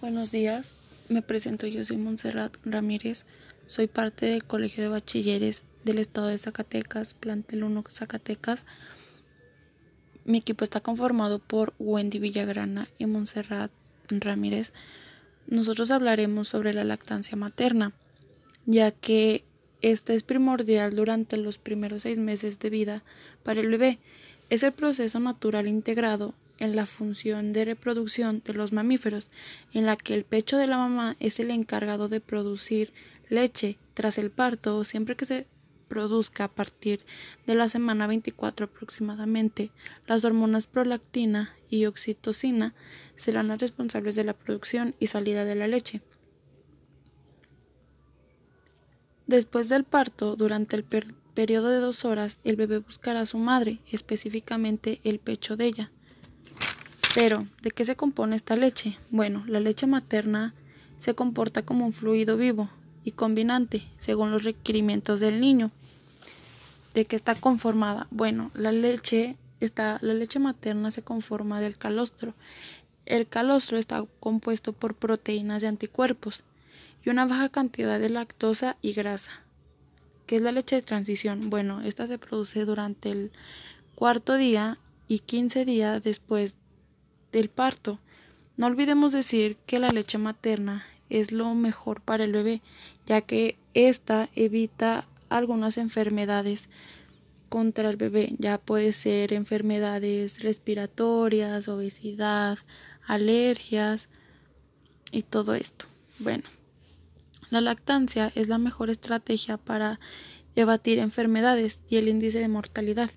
Buenos días, me presento, yo soy Montserrat Ramírez, soy parte del Colegio de Bachilleres del Estado de Zacatecas, Plantel 1 Zacatecas. Mi equipo está conformado por Wendy Villagrana y Montserrat Ramírez. Nosotros hablaremos sobre la lactancia materna, ya que esta es primordial durante los primeros seis meses de vida para el bebé. Es el proceso natural integrado en la función de reproducción de los mamíferos, en la que el pecho de la mamá es el encargado de producir leche tras el parto siempre que se produzca a partir de la semana 24 aproximadamente. Las hormonas prolactina y oxitocina serán las responsables de la producción y salida de la leche. Después del parto, durante el periodo de dos horas, el bebé buscará a su madre, específicamente el pecho de ella. Pero, ¿de qué se compone esta leche? Bueno, la leche materna se comporta como un fluido vivo y combinante, según los requerimientos del niño. ¿De qué está conformada? Bueno, la leche está, la leche materna se conforma del calostro. El calostro está compuesto por proteínas y anticuerpos y una baja cantidad de lactosa y grasa. ¿Qué es la leche de transición? Bueno, esta se produce durante el cuarto día y 15 días después del parto. No olvidemos decir que la leche materna es lo mejor para el bebé, ya que ésta evita algunas enfermedades contra el bebé. Ya puede ser enfermedades respiratorias, obesidad, alergias y todo esto. Bueno, la lactancia es la mejor estrategia para evadir enfermedades y el índice de mortalidad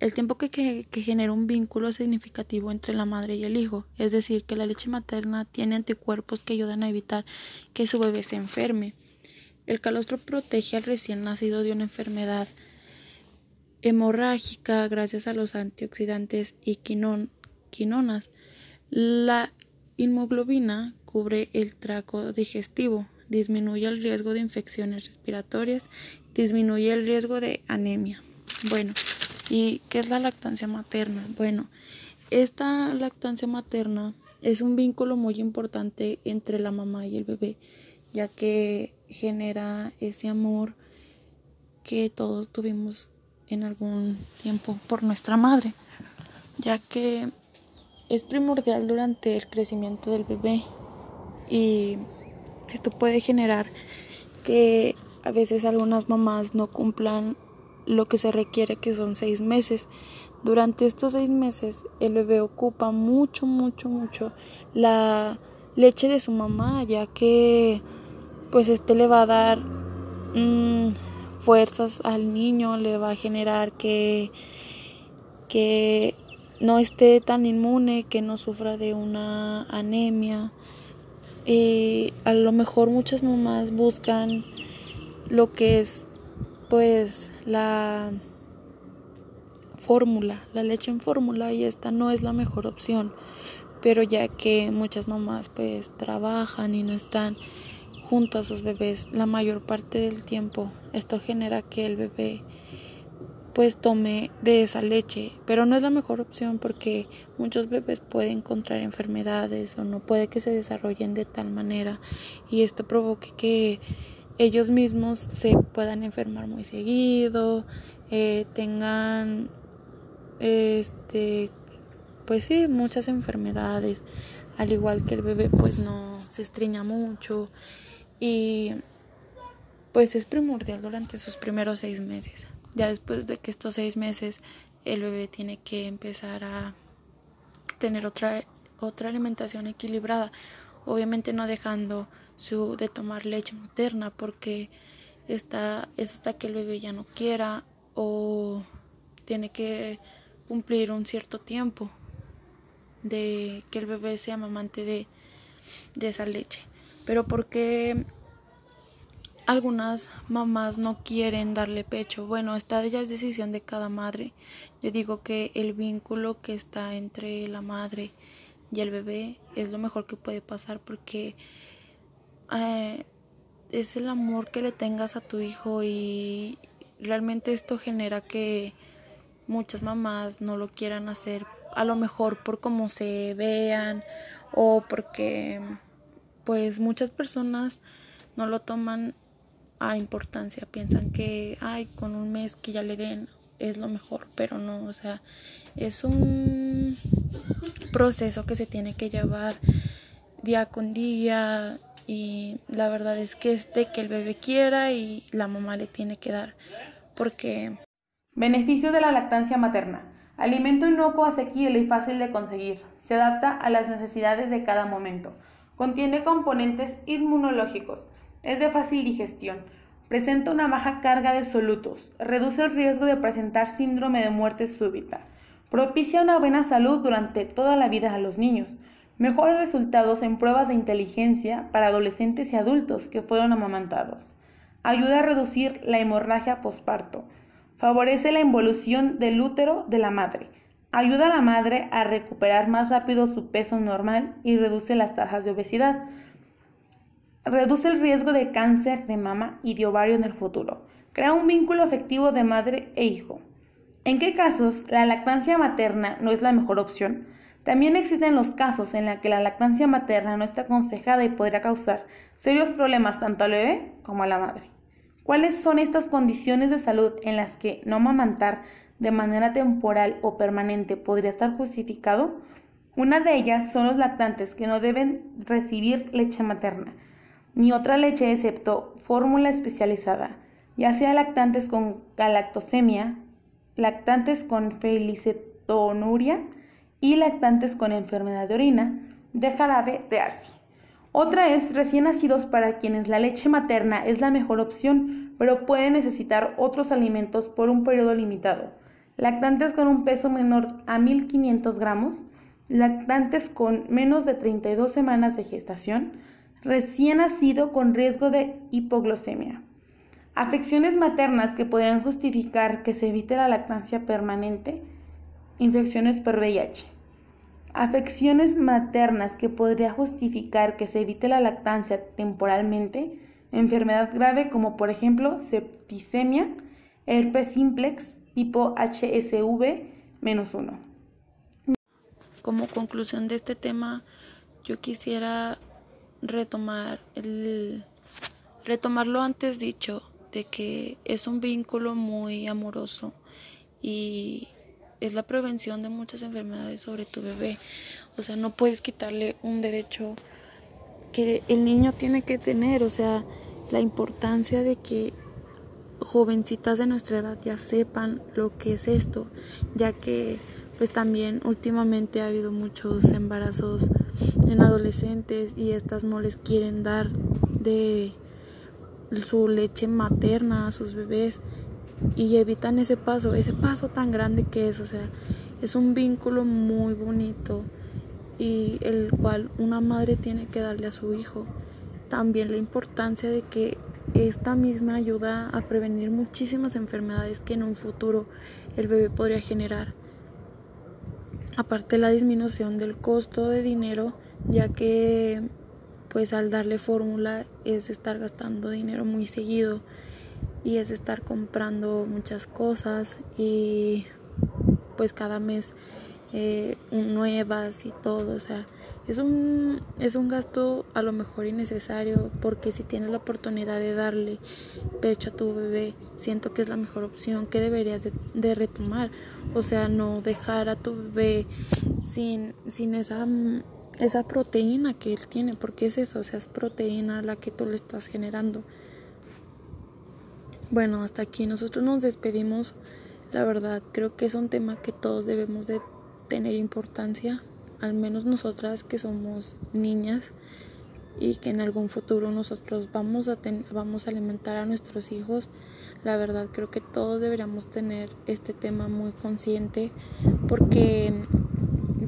el tiempo que, genera un vínculo significativo entre la madre y el hijo, es decir, que la leche materna tiene anticuerpos que ayudan a evitar que su bebé se enferme. El calostro protege al recién nacido de una enfermedad hemorrágica gracias a los antioxidantes y quinonas. La inmunoglobina cubre el traco digestivo, disminuye el riesgo de infecciones respiratorias, disminuye el riesgo de anemia. Bueno, ¿Y qué es la lactancia materna? Bueno, esta lactancia materna es un vínculo muy importante entre la mamá y el bebé, ya que genera ese amor que todos tuvimos en algún tiempo por nuestra madre, ya que es primordial durante el crecimiento del bebé y esto puede generar que a veces algunas mamás no cumplan lo que se requiere que son seis meses. Durante estos seis meses el bebé ocupa mucho, mucho, mucho la leche de su mamá, ya que pues este le va a dar mm, fuerzas al niño, le va a generar que, que no esté tan inmune, que no sufra de una anemia. Y a lo mejor muchas mamás buscan lo que es pues la fórmula, la leche en fórmula y esta no es la mejor opción, pero ya que muchas mamás pues trabajan y no están junto a sus bebés la mayor parte del tiempo, esto genera que el bebé pues tome de esa leche, pero no es la mejor opción porque muchos bebés pueden contraer enfermedades o no puede que se desarrollen de tal manera y esto provoque que ellos mismos se puedan enfermar muy seguido, eh, tengan, este, pues sí, muchas enfermedades, al igual que el bebé pues no se estriña mucho y pues es primordial durante sus primeros seis meses. Ya después de que estos seis meses el bebé tiene que empezar a tener otra, otra alimentación equilibrada, obviamente no dejando su, de tomar leche materna porque está, es hasta que el bebé ya no quiera o tiene que cumplir un cierto tiempo de que el bebé sea mamante de, de esa leche. Pero porque algunas mamás no quieren darle pecho. Bueno, esta ya es decisión de cada madre. Yo digo que el vínculo que está entre la madre y el bebé es lo mejor que puede pasar porque eh, es el amor que le tengas a tu hijo y realmente esto genera que muchas mamás no lo quieran hacer a lo mejor por cómo se vean o porque pues muchas personas no lo toman a importancia, piensan que, ay, con un mes que ya le den es lo mejor, pero no, o sea, es un proceso que se tiene que llevar día con día y la verdad es que es de que el bebé quiera y la mamá le tiene que dar, porque... Beneficios de la lactancia materna. Alimento inocuo, asequible y fácil de conseguir. Se adapta a las necesidades de cada momento. Contiene componentes inmunológicos. Es de fácil digestión. Presenta una baja carga de solutos. Reduce el riesgo de presentar síndrome de muerte súbita. Propicia una buena salud durante toda la vida a los niños. Mejores resultados en pruebas de inteligencia para adolescentes y adultos que fueron amamantados. Ayuda a reducir la hemorragia posparto. Favorece la involución del útero de la madre. Ayuda a la madre a recuperar más rápido su peso normal y reduce las tasas de obesidad. Reduce el riesgo de cáncer de mama y de ovario en el futuro. Crea un vínculo afectivo de madre e hijo. ¿En qué casos la lactancia materna no es la mejor opción? También existen los casos en los que la lactancia materna no está aconsejada y podría causar serios problemas tanto al bebé como a la madre. ¿Cuáles son estas condiciones de salud en las que no amamantar de manera temporal o permanente podría estar justificado? Una de ellas son los lactantes que no deben recibir leche materna, ni otra leche excepto fórmula especializada, ya sea lactantes con galactosemia, lactantes con felicetonuria y lactantes con enfermedad de orina de jarabe de arce. Otra es recién nacidos para quienes la leche materna es la mejor opción, pero pueden necesitar otros alimentos por un periodo limitado. Lactantes con un peso menor a 1500 gramos, lactantes con menos de 32 semanas de gestación, recién nacido con riesgo de hipoglucemia. Afecciones maternas que podrían justificar que se evite la lactancia permanente. Infecciones por VIH. Afecciones maternas que podría justificar que se evite la lactancia temporalmente. Enfermedad grave como por ejemplo septicemia, herpes simplex tipo HSV-1. Como conclusión de este tema, yo quisiera retomar el retomar lo antes dicho de que es un vínculo muy amoroso y es la prevención de muchas enfermedades sobre tu bebé. O sea, no puedes quitarle un derecho que el niño tiene que tener, o sea, la importancia de que jovencitas de nuestra edad ya sepan lo que es esto, ya que pues también últimamente ha habido muchos embarazos en adolescentes y estas no les quieren dar de su leche materna a sus bebés y evitan ese paso, ese paso tan grande que es, o sea, es un vínculo muy bonito y el cual una madre tiene que darle a su hijo. También la importancia de que esta misma ayuda a prevenir muchísimas enfermedades que en un futuro el bebé podría generar. Aparte la disminución del costo de dinero, ya que pues al darle fórmula es estar gastando dinero muy seguido y es estar comprando muchas cosas y pues cada mes eh, nuevas y todo, o sea, es un, es un gasto a lo mejor innecesario porque si tienes la oportunidad de darle pecho a tu bebé, siento que es la mejor opción que deberías de, retomar, o sea, no dejar a tu bebé sin, sin esa esa proteína que él tiene, porque es eso, o sea, es proteína la que tú le estás generando. Bueno, hasta aquí nosotros nos despedimos. La verdad, creo que es un tema que todos debemos de tener importancia, al menos nosotras que somos niñas y que en algún futuro nosotros vamos a vamos a alimentar a nuestros hijos. La verdad, creo que todos deberíamos tener este tema muy consciente porque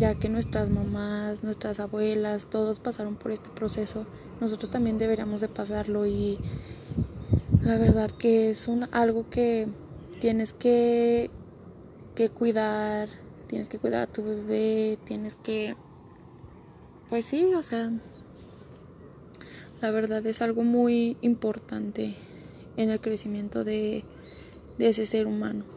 ya que nuestras mamás, nuestras abuelas, todos pasaron por este proceso, nosotros también deberíamos de pasarlo y la verdad que es un, algo que tienes que, que cuidar, tienes que cuidar a tu bebé, tienes que, pues sí, o sea, la verdad es algo muy importante en el crecimiento de, de ese ser humano.